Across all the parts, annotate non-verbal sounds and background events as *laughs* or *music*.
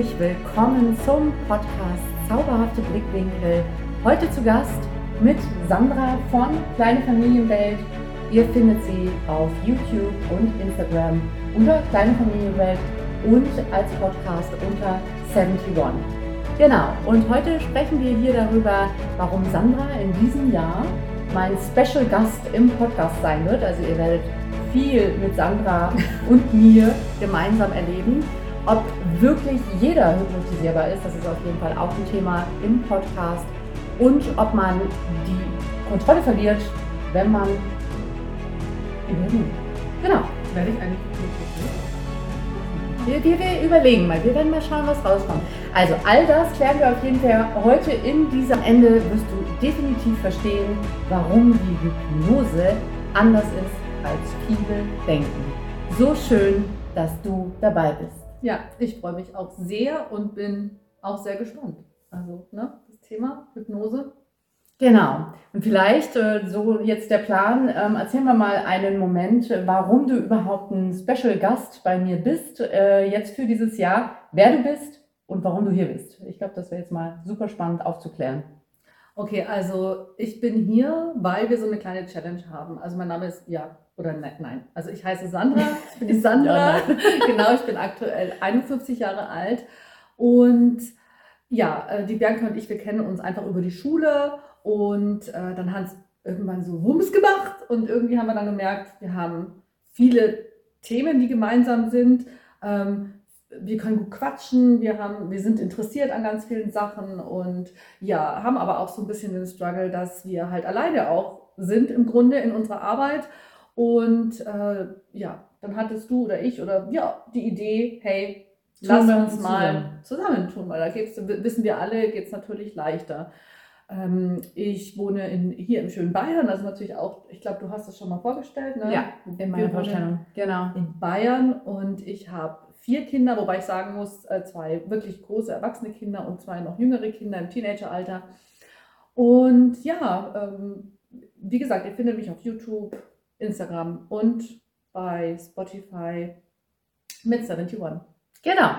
herzlich willkommen zum Podcast Zauberhafte Blickwinkel. Heute zu Gast mit Sandra von Kleine Familienwelt. Ihr findet sie auf YouTube und Instagram unter Kleine Familienwelt und als Podcast unter 71. Genau, und heute sprechen wir hier darüber, warum Sandra in diesem Jahr mein Special Gast im Podcast sein wird. Also ihr werdet viel mit Sandra *laughs* und mir gemeinsam erleben. Ob wirklich jeder hypnotisierbar ist, das ist auf jeden Fall auch ein Thema im Podcast. Und ob man die Kontrolle verliert, wenn man. Genau. Werde ich eigentlich wir, wir, wir, überlegen mal, wir werden mal schauen, was rauskommt. Also all das klären wir auf jeden Fall heute in diesem Ende. Wirst du definitiv verstehen, warum die Hypnose anders ist, als viele denken. So schön, dass du dabei bist. Ja, ich freue mich auch sehr und bin auch sehr gespannt. Also, ne, das Thema Hypnose. Genau. Und vielleicht, äh, so jetzt der Plan, ähm, erzähl mir mal einen Moment, warum du überhaupt ein Special Gast bei mir bist, äh, jetzt für dieses Jahr, wer du bist und warum du hier bist. Ich glaube, das wäre jetzt mal super spannend aufzuklären. Okay, also ich bin hier, weil wir so eine kleine Challenge haben. Also mein Name ist, ja, oder nein, nein. Also ich heiße Sandra, ich bin die *laughs* Sandra. ja, *laughs* genau, ich bin aktuell 51 Jahre alt. Und ja, äh, die Bianca und ich, wir kennen uns einfach über die Schule. Und äh, dann hat es irgendwann so Wumms gemacht. Und irgendwie haben wir dann gemerkt, wir haben viele Themen, die gemeinsam sind. Ähm, wir können gut quatschen, wir, haben, wir sind interessiert an ganz vielen Sachen und ja, haben aber auch so ein bisschen den Struggle, dass wir halt alleine auch sind im Grunde in unserer Arbeit. Und äh, ja, dann hattest du oder ich oder ja, die Idee, hey, lass uns mal zusammentun, weil da geht's, wissen wir alle, geht es natürlich leichter. Ähm, ich wohne in, hier im schönen Bayern, also natürlich auch, ich glaube, du hast das schon mal vorgestellt, ne? Ja, in meiner Vorstellung, genau. In Bayern und ich habe vier Kinder, wobei ich sagen muss, äh, zwei wirklich große erwachsene Kinder und zwei noch jüngere Kinder im Teenageralter. Und ja, ähm, wie gesagt, ihr findet mich auf YouTube, Instagram und bei Spotify mit 71. Genau.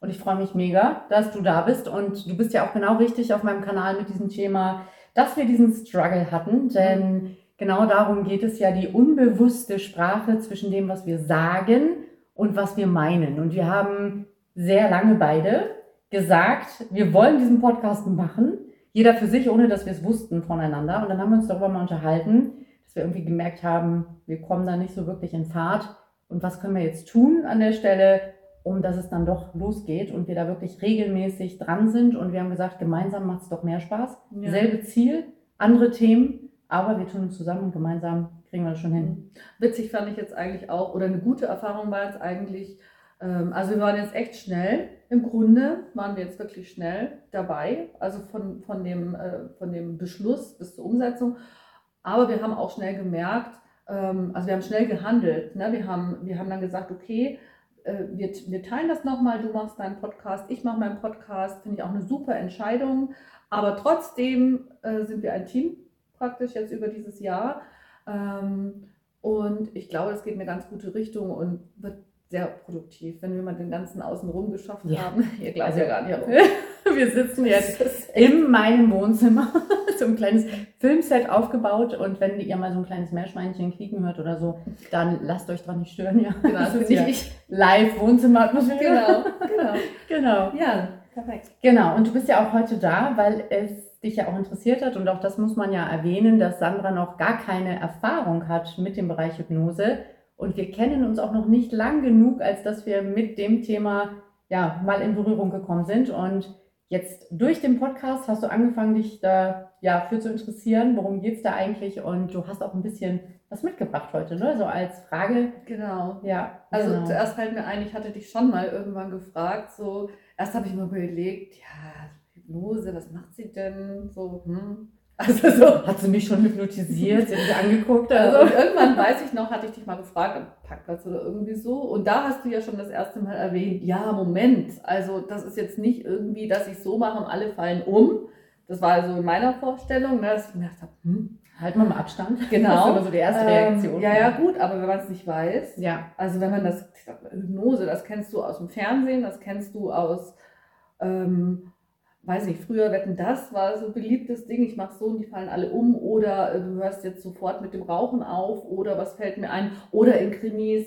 Und ich freue mich mega, dass du da bist. Und du bist ja auch genau richtig auf meinem Kanal mit diesem Thema, dass wir diesen Struggle hatten. Denn genau darum geht es ja, die unbewusste Sprache zwischen dem, was wir sagen und was wir meinen. Und wir haben sehr lange beide gesagt, wir wollen diesen Podcast machen, jeder für sich, ohne dass wir es wussten voneinander. Und dann haben wir uns darüber mal unterhalten, dass wir irgendwie gemerkt haben, wir kommen da nicht so wirklich in Fahrt. Und was können wir jetzt tun an der Stelle, um dass es dann doch losgeht und wir da wirklich regelmäßig dran sind. Und wir haben gesagt, gemeinsam macht es doch mehr Spaß. Ja. Selbe Ziel, andere Themen, aber wir tun uns zusammen und gemeinsam kriegen wir das schon hin. Mhm. Witzig fand ich jetzt eigentlich auch, oder eine gute Erfahrung war jetzt eigentlich, ähm, also wir waren jetzt echt schnell. Im Grunde waren wir jetzt wirklich schnell dabei, also von, von, dem, äh, von dem Beschluss bis zur Umsetzung. Aber wir haben auch schnell gemerkt, ähm, also wir haben schnell gehandelt. Ne? Wir, haben, wir haben dann gesagt, okay, äh, wir, wir teilen das nochmal, du machst deinen Podcast, ich mache meinen Podcast, finde ich auch eine super Entscheidung. Aber trotzdem äh, sind wir ein Team praktisch jetzt über dieses Jahr. Ähm, und ich glaube, es geht in eine ganz gute Richtung und wird sehr produktiv, wenn wir mal den ganzen Außenrum geschafft ja. haben. *laughs* Ihr glaubt also, ja gar nicht. *laughs* *laughs* wir sitzen jetzt in meinem Wohnzimmer, so ein kleines Filmset aufgebaut und wenn ihr mal so ein kleines Meerschweinchen quieken hört oder so, dann lasst euch dran nicht stören. Ja. Genau, das ist nicht live Wohnzimmeratmosphäre. Genau, genau. genau. Ja, perfekt. Genau, und du bist ja auch heute da, weil es dich ja auch interessiert hat und auch das muss man ja erwähnen, dass Sandra noch gar keine Erfahrung hat mit dem Bereich Hypnose und wir kennen uns auch noch nicht lang genug, als dass wir mit dem Thema ja mal in Berührung gekommen sind und jetzt durch den Podcast hast du angefangen, dich da ja für zu interessieren, worum geht es da eigentlich und du hast auch ein bisschen was mitgebracht heute, ne? So als Frage. Genau. Ja. Also genau. zuerst fällt mir ein, ich hatte dich schon mal irgendwann gefragt, so erst habe ich mir überlegt, ja, Hypnose, was macht sie denn? So, hm. *laughs* Also so. Hat sie mich schon hypnotisiert, sie hat mich angeguckt. Also. Und irgendwann weiß ich noch, hatte ich dich mal gefragt, am Parkplatz oder irgendwie so. Und da hast du ja schon das erste Mal erwähnt, ja, Moment, also das ist jetzt nicht irgendwie, dass ich so mache und alle fallen um. Das war also in meiner Vorstellung, ne, dass ich mir gedacht habe, hm, wir mal Abstand. *laughs* Genau. Das ist immer so die erste Reaktion. Ähm, ja, ja, gut, aber wenn man es nicht weiß, ja. also wenn man das, Hypnose, das kennst du aus dem Fernsehen, das kennst du aus ähm, weiß nicht, früher wetten das war so ein beliebtes Ding, ich mache so und die fallen alle um oder äh, du hörst jetzt sofort mit dem Rauchen auf oder was fällt mir ein oder in Krimis,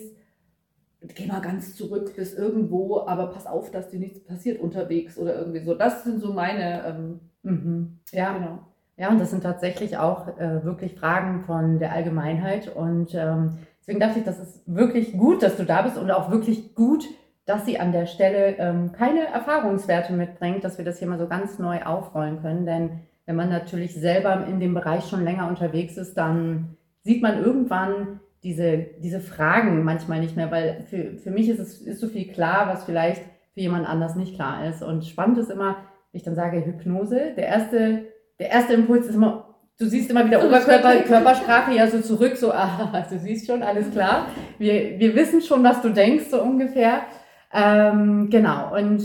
geh mal ganz zurück bis irgendwo, aber pass auf, dass dir nichts passiert unterwegs oder irgendwie so. Das sind so meine, ähm, mhm. ja, genau. Ja, und das sind tatsächlich auch äh, wirklich Fragen von der Allgemeinheit und ähm, deswegen dachte ich, das ist wirklich gut, dass du da bist und auch wirklich gut, dass sie an der Stelle ähm, keine Erfahrungswerte mitbringt, dass wir das hier mal so ganz neu aufrollen können. Denn wenn man natürlich selber in dem Bereich schon länger unterwegs ist, dann sieht man irgendwann diese, diese Fragen manchmal nicht mehr, weil für, für mich ist es ist so viel klar, was vielleicht für jemand anders nicht klar ist. Und spannend ist immer, wenn ich dann sage Hypnose, der erste, der erste Impuls ist immer, du siehst immer wieder Oberkörper, Körpersprache ja so zurück, so, *laughs* ah, du siehst schon, alles klar. Wir, wir wissen schon, was du denkst, so ungefähr. Ähm, genau, und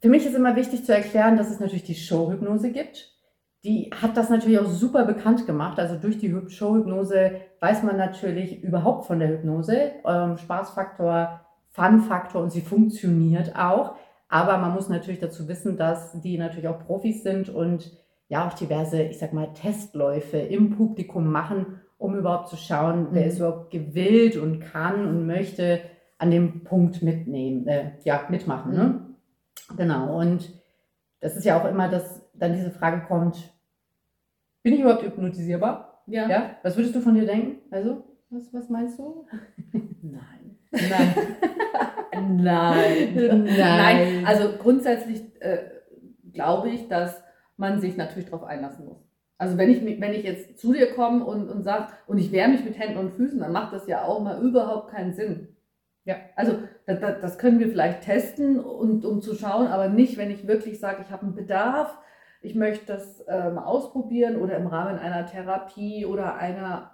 für mich ist immer wichtig zu erklären, dass es natürlich die Showhypnose gibt. Die hat das natürlich auch super bekannt gemacht. Also durch die Showhypnose weiß man natürlich überhaupt von der Hypnose. Ähm, Spaßfaktor, Fun-Faktor und sie funktioniert auch. Aber man muss natürlich dazu wissen, dass die natürlich auch Profis sind und ja auch diverse, ich sag mal, Testläufe im Publikum machen, um überhaupt zu schauen, wer mhm. ist überhaupt gewillt und kann und möchte an dem Punkt mitnehmen, äh, ja, mitmachen. Ne? Mhm. Genau. Und das ist ja auch immer, dass dann diese Frage kommt, bin ich überhaupt hypnotisierbar? Ja. ja? Was würdest du von dir denken? Also, was, was meinst du? *laughs* Nein. Nein. Nein. *laughs* Nein. Nein. Also grundsätzlich äh, glaube ich, dass man sich natürlich darauf einlassen muss. Also wenn ich, wenn ich jetzt zu dir komme und, und sage, und ich wehre mich mit Händen und Füßen, dann macht das ja auch mal überhaupt keinen Sinn. Ja, also das, das können wir vielleicht testen, und, um zu schauen, aber nicht, wenn ich wirklich sage, ich habe einen Bedarf, ich möchte das äh, mal ausprobieren oder im Rahmen einer Therapie oder einer,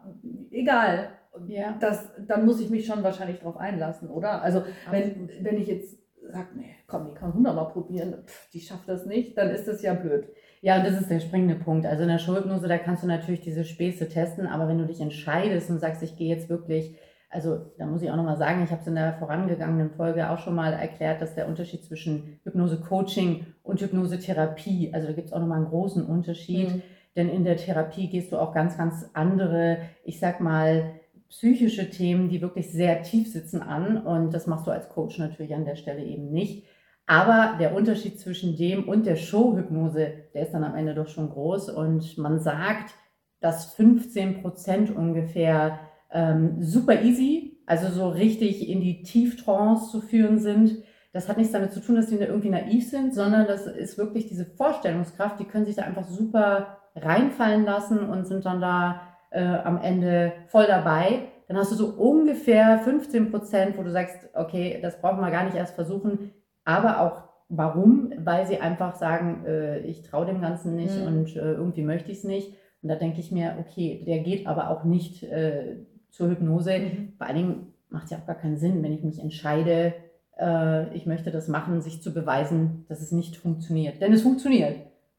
egal, ja. das, dann muss ich mich schon wahrscheinlich darauf einlassen, oder? Also wenn, wenn ich jetzt sage, nee, komm, die kann hundertmal probieren, pff, die schafft das nicht, dann ist das ja blöd. Ja, und das ist der springende Punkt. Also in der Schulhypnose, da kannst du natürlich diese Späße testen, aber wenn du dich entscheidest und sagst, ich gehe jetzt wirklich also da muss ich auch nochmal sagen, ich habe es in der vorangegangenen Folge auch schon mal erklärt, dass der Unterschied zwischen Hypnose-Coaching und Hypnose-Therapie, also da gibt es auch nochmal einen großen Unterschied, mhm. denn in der Therapie gehst du auch ganz, ganz andere, ich sag mal, psychische Themen, die wirklich sehr tief sitzen an und das machst du als Coach natürlich an der Stelle eben nicht. Aber der Unterschied zwischen dem und der Showhypnose, der ist dann am Ende doch schon groß und man sagt, dass 15 Prozent ungefähr ähm, super easy, also so richtig in die Tieftrance zu führen sind. Das hat nichts damit zu tun, dass die irgendwie naiv sind, sondern das ist wirklich diese Vorstellungskraft, die können sich da einfach super reinfallen lassen und sind dann da äh, am Ende voll dabei. Dann hast du so ungefähr 15 Prozent, wo du sagst, okay, das brauchen wir gar nicht erst versuchen, aber auch warum? Weil sie einfach sagen, äh, ich traue dem Ganzen nicht mhm. und äh, irgendwie möchte ich es nicht. Und da denke ich mir, okay, der geht aber auch nicht äh, zur Hypnose. Mhm. Vor allen Dingen macht es ja auch gar keinen Sinn, wenn ich mich entscheide, äh, ich möchte das machen, sich zu beweisen, dass es nicht funktioniert. Denn es funktioniert.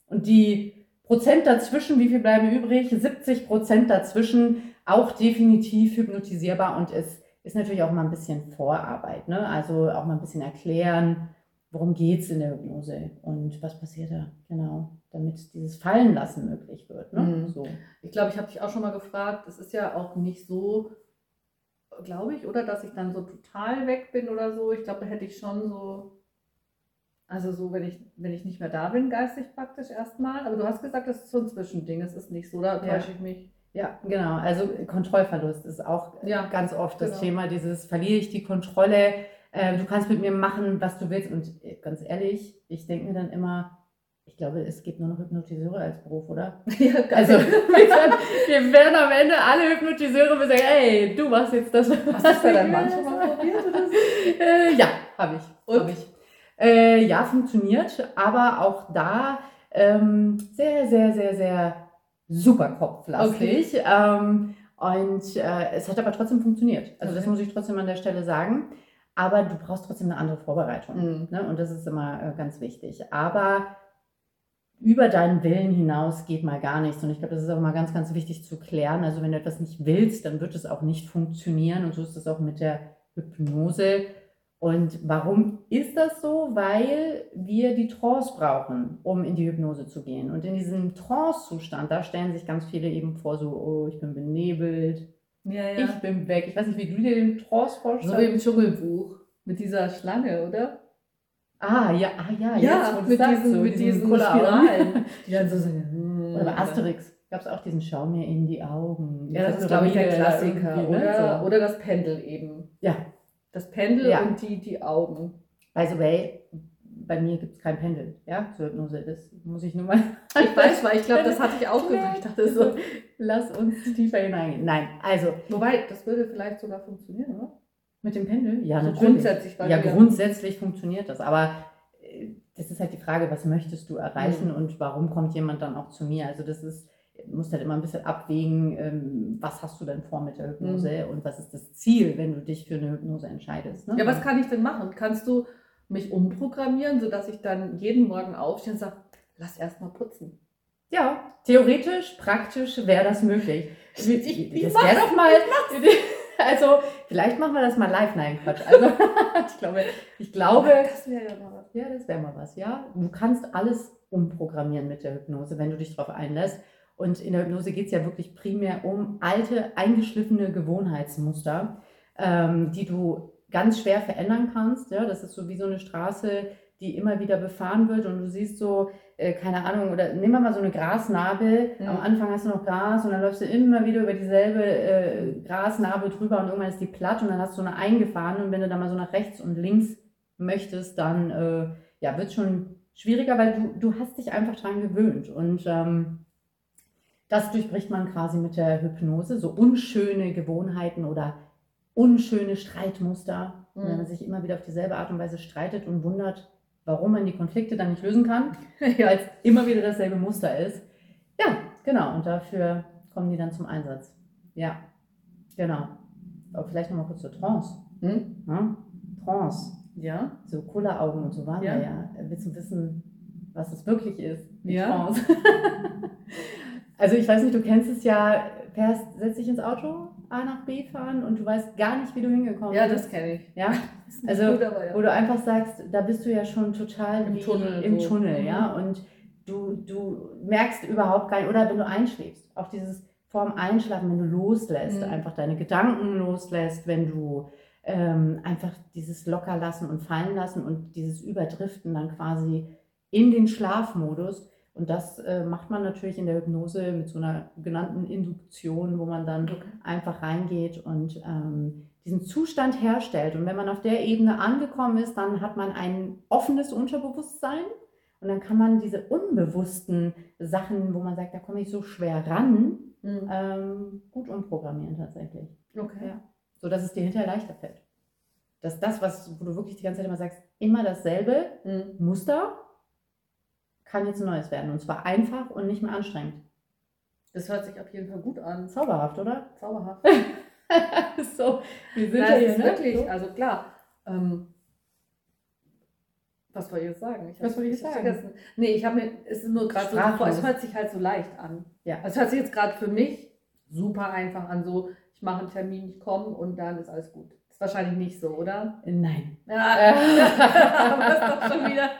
Und die Prozent dazwischen, wie viel bleiben übrig? 70 Prozent dazwischen, auch definitiv hypnotisierbar und es ist natürlich auch mal ein bisschen Vorarbeit. Ne? Also auch mal ein bisschen erklären, worum geht es in der Hypnose und was passiert da, genau, damit dieses Fallenlassen möglich wird. Ne? Mhm. So. Ich glaube, ich habe dich auch schon mal gefragt, es ist ja auch nicht so, glaube ich, oder dass ich dann so total weg bin oder so. Ich glaube, da hätte ich schon so, also so, wenn ich, wenn ich nicht mehr da bin, geistig praktisch erstmal. Aber du hast gesagt, das ist so ein Zwischending, es ist nicht so, da täusche ja. ich mich. Ja, genau. Also Kontrollverlust ist auch ja, ganz oft das genau. Thema, dieses verliere ich die Kontrolle äh, du kannst mit mir machen, was du willst. Und äh, ganz ehrlich, ich denke mir dann immer, ich glaube, es gibt nur noch Hypnotiseure als Beruf, oder? *laughs* *laughs* Ja, also wir werden am Ende alle Hypnotiseure sagen, ey, du machst jetzt das. Hast du das bei deinem Mann schon mal probiert? Oder so? *laughs* äh, ja, habe ich. Und? Hab ich. Äh, ja, funktioniert, aber auch da ähm, sehr, sehr, sehr, sehr super kopflastig. Okay. Ähm, und äh, es hat aber trotzdem funktioniert. Also okay. das muss ich trotzdem an der Stelle sagen aber du brauchst trotzdem eine andere Vorbereitung. Mhm. Ne? Und das ist immer äh, ganz wichtig. Aber über deinen Willen hinaus geht mal gar nichts. Und ich glaube, das ist auch mal ganz, ganz wichtig zu klären. Also wenn du etwas nicht willst, dann wird es auch nicht funktionieren. Und so ist es auch mit der Hypnose. Und warum ist das so? Weil wir die Trance brauchen, um in die Hypnose zu gehen. Und in diesem Trance-Zustand, da stellen sich ganz viele eben vor, so, oh, ich bin benebelt, Ja, ja. ich bin weg. Ich weiß nicht, wie du dir den Trance so wie vorstellst. im Dschungelbuch mit dieser Schlange, oder? ah, ja, ah, ja, jetzt, Ja, du mit diesen, so mit diesen Kulleraugen. Spiralen. *laughs* Die dann so sagen. Oder bei Asterix gab es auch diesen Schau mir in die Augen. Ja, das Diese ist, glaube ich, der Klassiker. ne? Oder, So. oder das Pendel eben. Ja, Das Pendel Ja. und die, die Augen. by the way, bei mir gibt es kein Pendel, ja, zur Hypnose. Das muss ich nur mal. *laughs* Ich weiß, weil ich glaube, das hatte ich auch gesagt. Ich dachte so. Lass uns tiefer hineingehen. Nein, also Wobei, das würde vielleicht sogar funktionieren, oder? mit dem Pendel, ja, Also natürlich. grundsätzlich, Ja, grundsätzlich funktioniert das, aber äh, das ist halt die Frage, was möchtest du erreichen Mhm. und warum kommt jemand dann auch zu mir? Also das ist, du musst halt immer ein bisschen abwägen, ähm, was hast du denn vor mit der Hypnose und was ist das Ziel, wenn du dich für eine Hypnose entscheidest. Ne? Ja, was kann ich denn machen? Kannst du mich umprogrammieren, sodass ich dann jeden Morgen aufstehe und sage, lass erst mal putzen. Ja, theoretisch, praktisch wäre das möglich. Ich- ich das wäre doch mal. *laughs* Also, vielleicht machen wir das mal live. Nein, Quatsch. Also, *laughs* ich glaube, ich glaube, das wäre ja mal was. ja, das wäre mal was, ja. Du kannst alles umprogrammieren mit der Hypnose, wenn du dich darauf einlässt. Und in der Hypnose geht es ja wirklich primär um alte, eingeschliffene Gewohnheitsmuster, ähm, die du ganz schwer verändern kannst. Ja? Das ist so wie so eine Straße, die immer wieder befahren wird und du siehst so, äh, keine Ahnung, oder nehmen wir mal so eine Grasnarbe. Mhm. Am Anfang hast du noch Gras und dann läufst du immer wieder über dieselbe äh, Grasnarbe drüber und irgendwann ist die platt und dann hast du eine eingefahren und wenn du dann mal so nach rechts und links möchtest, dann äh, ja, wird schon schwieriger, weil du, du hast dich einfach dran gewöhnt und ähm, das durchbricht man quasi mit der Hypnose, so unschöne Gewohnheiten oder unschöne Streitmuster, Mhm. wenn man sich immer wieder auf dieselbe Art und Weise streitet und wundert, warum man die Konflikte dann nicht lösen kann, *laughs* Ja. weil es immer wieder dasselbe Muster ist. Ja, genau, und dafür kommen die dann zum Einsatz. Ja, genau. Aber vielleicht nochmal kurz zur Trance. Hm? Ne? Trance, Ja. so Kulleraugen und so waren Ja. wir ja. Willst du wissen, was es wirklich ist? die Ja. Trance? *laughs* also ich weiß nicht, du kennst es ja, fährst, setzt dich ins Auto, A nach B fahren und du weißt gar nicht, wie du hingekommen Ja, bist. das kenne ich. Ja, Also, gut, ja. wo du einfach sagst, da bist du ja schon total Im Tunnel im so. Tunnel, Mhm. ja, und du, du merkst überhaupt gar nicht, oder wenn du einschläfst, auch dieses vorm Einschlafen, wenn du loslässt, Mhm. einfach deine Gedanken loslässt, wenn du ähm, einfach dieses Lockerlassen und Fallen lassen und dieses Überdriften dann quasi in den Schlafmodus. Und das äh, macht man natürlich in der Hypnose mit so einer genannten Induktion, wo man dann Okay. einfach reingeht und ähm, diesen Zustand herstellt. Und wenn man auf der Ebene angekommen ist, dann hat man ein offenes Unterbewusstsein und dann kann man diese unbewussten Sachen, wo man sagt, da komme ich so schwer ran, Hm. ähm, gut umprogrammieren tatsächlich. Okay. Ja. So dass es dir hinterher leichter fällt. Dass das, was, wo du wirklich die ganze Zeit immer sagst, immer dasselbe Hm. Muster, kann jetzt ein neues werden. Und zwar einfach und nicht mehr anstrengend. Das hört sich auf jeden Fall gut an. Zauberhaft, oder? Zauberhaft. *laughs* so, wir sind Nein, ja hier, ne? wirklich, So. also klar. Ähm, was wollte ich jetzt sagen? Ich Was wollte ich sagen? vergessen. Nee, ich habe mir, es ist nur gerade so, es hört sich halt so leicht an. Ja. Es hört sich jetzt gerade für mich super einfach an, so, ich mache einen Termin, ich komme und dann ist alles gut. Ist wahrscheinlich nicht so, oder? Nein. Ja, *laughs* *laughs* das ist doch schon wieder.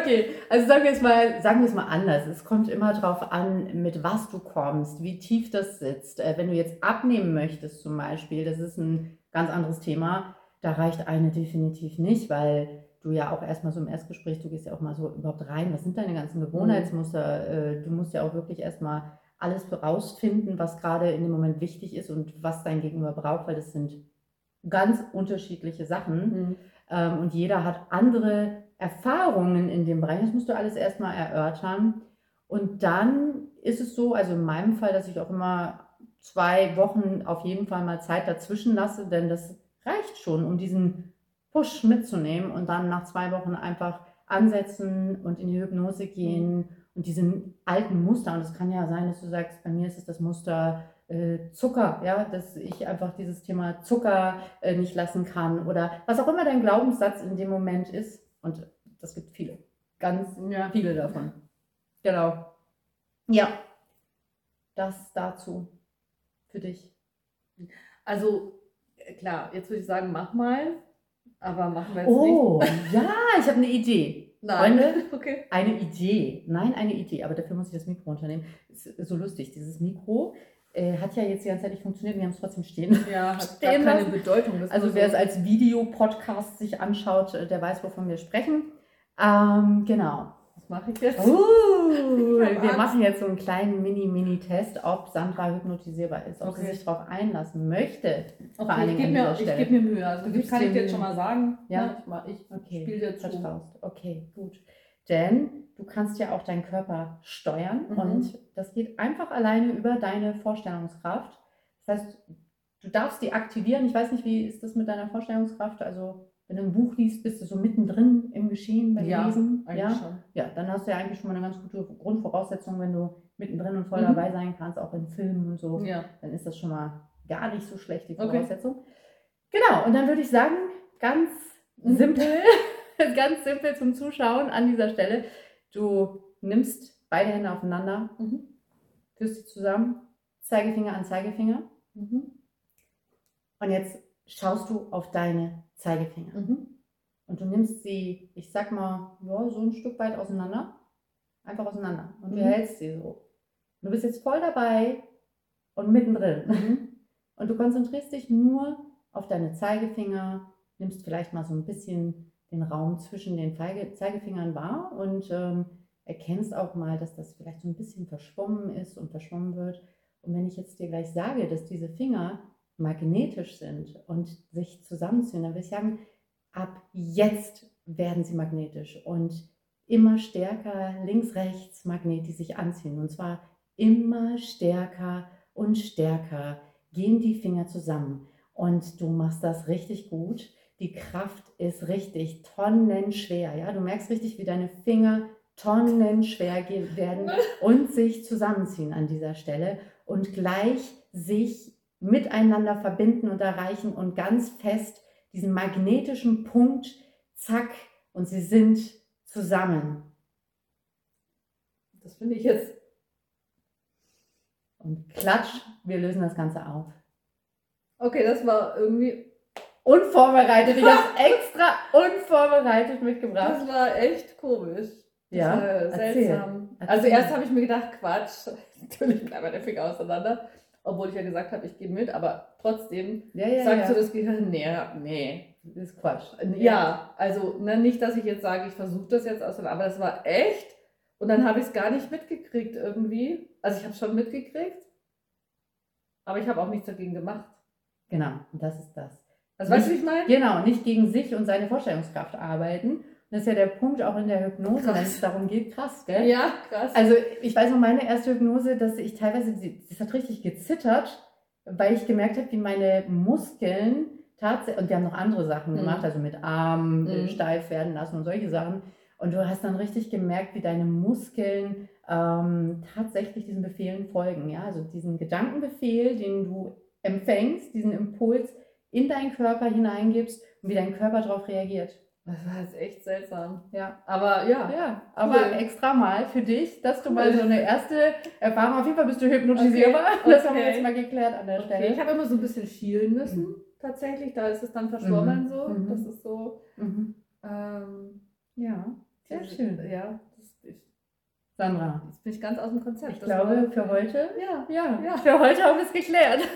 Okay, also sagen wir es mal, sagen wir es mal anders. Es kommt immer darauf an, mit was du kommst, wie tief das sitzt. Äh, wenn du jetzt abnehmen möchtest zum Beispiel, das ist ein ganz anderes Thema. Da reicht eine definitiv nicht, weil du ja auch erstmal so im Erstgespräch, du gehst ja auch mal so überhaupt rein, was sind deine ganzen Gewohnheitsmuster? Äh, Du musst ja auch wirklich erstmal alles rausfinden, was gerade in dem Moment wichtig ist und was dein Gegenüber braucht, weil das sind ganz unterschiedliche Sachen. Hm. Ähm, und jeder hat andere Erfahrungen in dem Bereich. Das musst du alles erstmal erörtern. Und dann ist es so, also in meinem Fall, dass ich auch immer zwei Wochen auf jeden Fall mal Zeit dazwischen lasse, denn das reicht schon, um diesen Push mitzunehmen und dann nach zwei Wochen einfach ansetzen und in die Hypnose gehen und diesen alten Muster. Und es kann ja sein, dass du sagst, bei mir ist es das Muster äh, Zucker, ja, dass ich einfach dieses Thema Zucker äh, nicht lassen kann oder was auch immer dein Glaubenssatz in dem Moment ist. Und das gibt viele, ganz Ja. viele davon. Genau. Ja, das dazu für dich. Also, äh, klar, jetzt würde ich sagen, mach mal. Aber machen wir jetzt Oh, nicht. ja, ich habe eine Idee. Nein. Freunde? *laughs* Okay. Eine Idee. Nein, eine Idee. Aber dafür muss ich das Mikro unternehmen. Ist so lustig. Dieses Mikro äh, hat ja jetzt die ganze Zeit nicht funktioniert. Wir haben es trotzdem stehen. Ja, hat *laughs* Stehen keine lassen. Bedeutung. Also wer es als Videopodcast sich anschaut, äh, der weiß, wovon wir sprechen. Ähm, genau. Was mache ich jetzt? Uh, *laughs* Ich wir Angst. machen jetzt so einen kleinen Mini-Mini-Test, ob Sandra hypnotisierbar ist, ob sie Okay. sich darauf einlassen möchte. Okay, ich gebe mir, ich geb mir Mühe. Also das kann ich dir jetzt schon mal sagen. Ja? Ne, Ich, ich Okay, spiele dir zu. vertraust. Okay, gut. Denn du kannst ja auch deinen Körper steuern Mhm. und das geht einfach alleine über deine Vorstellungskraft. Das heißt, du darfst die aktivieren. Ich weiß nicht, wie ist das mit deiner Vorstellungskraft? Also, wenn du ein Buch liest, bist du so mittendrin im Geschehen beim Ja, Lesen. Eigentlich Ja? schon. ja, dann hast du ja eigentlich schon mal eine ganz gute Grundvoraussetzung, wenn du mittendrin und voll Mhm. dabei sein kannst, auch in Filmen und so. Ja. Dann ist das schon mal gar nicht so schlecht, die Okay. Voraussetzung. Genau, und dann würde ich sagen, ganz Mhm. simpel, *laughs* *laughs* ganz simpel zum Zuschauen an dieser Stelle. Du nimmst beide Hände aufeinander, Mhm. führst sie zusammen, Zeigefinger an Zeigefinger. Mhm. Und jetzt schaust du auf deine Zeigefinger. Mhm. Und du nimmst sie, ich sag mal, ja, so ein Stück weit auseinander. Einfach auseinander. Und du Mhm. hältst sie so. Du bist jetzt voll dabei und mittendrin. Mhm. *laughs* Und du konzentrierst dich nur auf deine Zeigefinger, nimmst vielleicht mal so ein bisschen den Raum zwischen den Zeige Zeigefingern wahr und ähm, erkennst auch mal, dass das vielleicht so ein bisschen verschwommen ist und verschwommen wird. Und wenn ich jetzt dir gleich sage, dass diese Finger magnetisch sind und sich zusammenziehen, dann will ich sagen, ab jetzt werden sie magnetisch und immer stärker links, rechts Magnet, die sich anziehen. Und zwar immer stärker und stärker gehen die Finger zusammen. Und du machst das richtig gut. Die Kraft ist richtig tonnenschwer. Ja? Du merkst richtig, wie deine Finger tonnenschwer werden *laughs* und sich zusammenziehen an dieser Stelle und gleich sich miteinander verbinden und erreichen und ganz fest diesen magnetischen Punkt, zack, und sie sind zusammen. Das finde ich jetzt. Und klatsch, wir lösen das Ganze auf. Okay, das war irgendwie. Unvorbereitet, ich *laughs* habe extra unvorbereitet mitgebracht. Das war echt komisch. Das Ja, war erzähl. seltsam. Erzähl. Also erst habe ich mir gedacht, Quatsch. *laughs* Natürlich bleiben meine Finger auseinander. Obwohl ich ja gesagt habe, ich gehe mit, aber trotzdem Ja, ja, sagt ja. so das Gehirn, nee, nee. das ist Quatsch. Ja, also ne, nicht, dass ich jetzt sage, ich versuche das jetzt auseinander, aber das war echt. Und dann habe ich es gar nicht mitgekriegt irgendwie. Also ich habe es schon mitgekriegt, aber ich habe auch nichts dagegen gemacht. Genau, und das ist das. Also weißt du, wie ich meine? Genau, nicht gegen sich und seine Vorstellungskraft arbeiten. Das ist ja der Punkt auch in der Hypnose, wenn es darum geht. Krass, gell? Ja, krass. Also ich weiß noch, meine erste Hypnose, dass ich teilweise, das hat richtig gezittert, weil ich gemerkt habe, wie meine Muskeln tatsächlich, und wir haben noch andere Sachen Mhm. gemacht, also mit Armen äh, Mhm. steif werden lassen und solche Sachen. Und du hast dann richtig gemerkt, wie deine Muskeln ähm, tatsächlich diesen Befehlen folgen. Ja? Also diesen Gedankenbefehl, den du empfängst, diesen Impuls in deinen Körper hineingibst und wie dein Körper darauf reagiert. das war jetzt echt seltsam. Ja. Aber ja. Ja, aber Cool. extra mal für dich, dass du Cool. mal so eine erste Erfahrung, auf jeden Fall bist du hypnotisierbar. Okay, *laughs* Das haben wir okay. jetzt mal geklärt an der Okay. Stelle. Ich habe immer so ein bisschen schielen müssen, tatsächlich. Da ist es dann verschwommen Mhm. so. Mhm. Das ist so. Mhm. Ähm, Ja, sehr schön. Ja, Sandra, jetzt bin ich ganz aus dem Konzept. ich Das glaube, für heute, Ja, ja, Ja. für heute haben wir es geklärt. *laughs*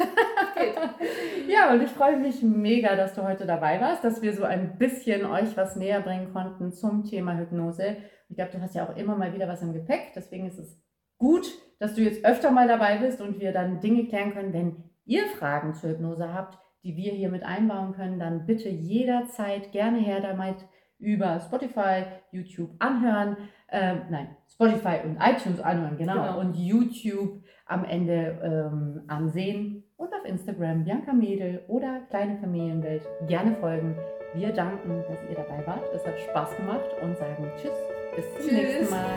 *laughs* Ja, und ich freue mich mega, dass du heute dabei warst, dass wir so ein bisschen euch was näher bringen konnten zum Thema Hypnose. Ich glaube, du hast ja auch immer mal wieder was im Gepäck, deswegen ist es gut, dass du jetzt öfter mal dabei bist und wir dann Dinge klären können. Wenn ihr Fragen zur Hypnose habt, die wir hier mit einbauen können, dann bitte jederzeit gerne her damit über Spotify, YouTube anhören. Ähm, nein, Spotify und iTunes anhören, genau. Genau. Und YouTube am Ende ähm, ansehen und auf Instagram Bianca Mädel oder Kleine Familienwelt gerne folgen. Wir danken, dass ihr dabei wart. Es hat Spaß gemacht und sagen Tschüss, bis zum Tschüss. nächsten Mal.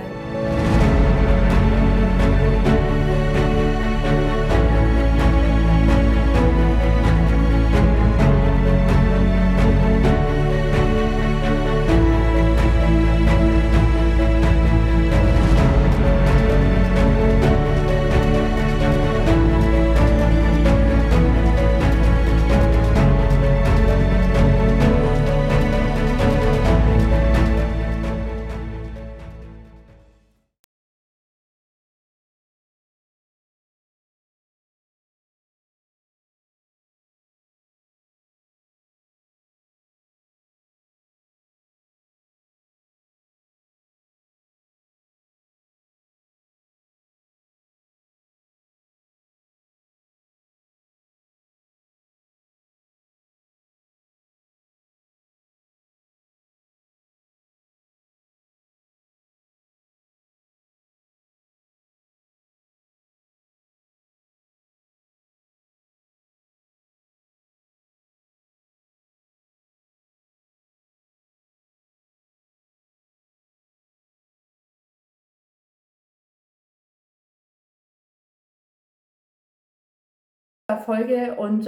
Folge und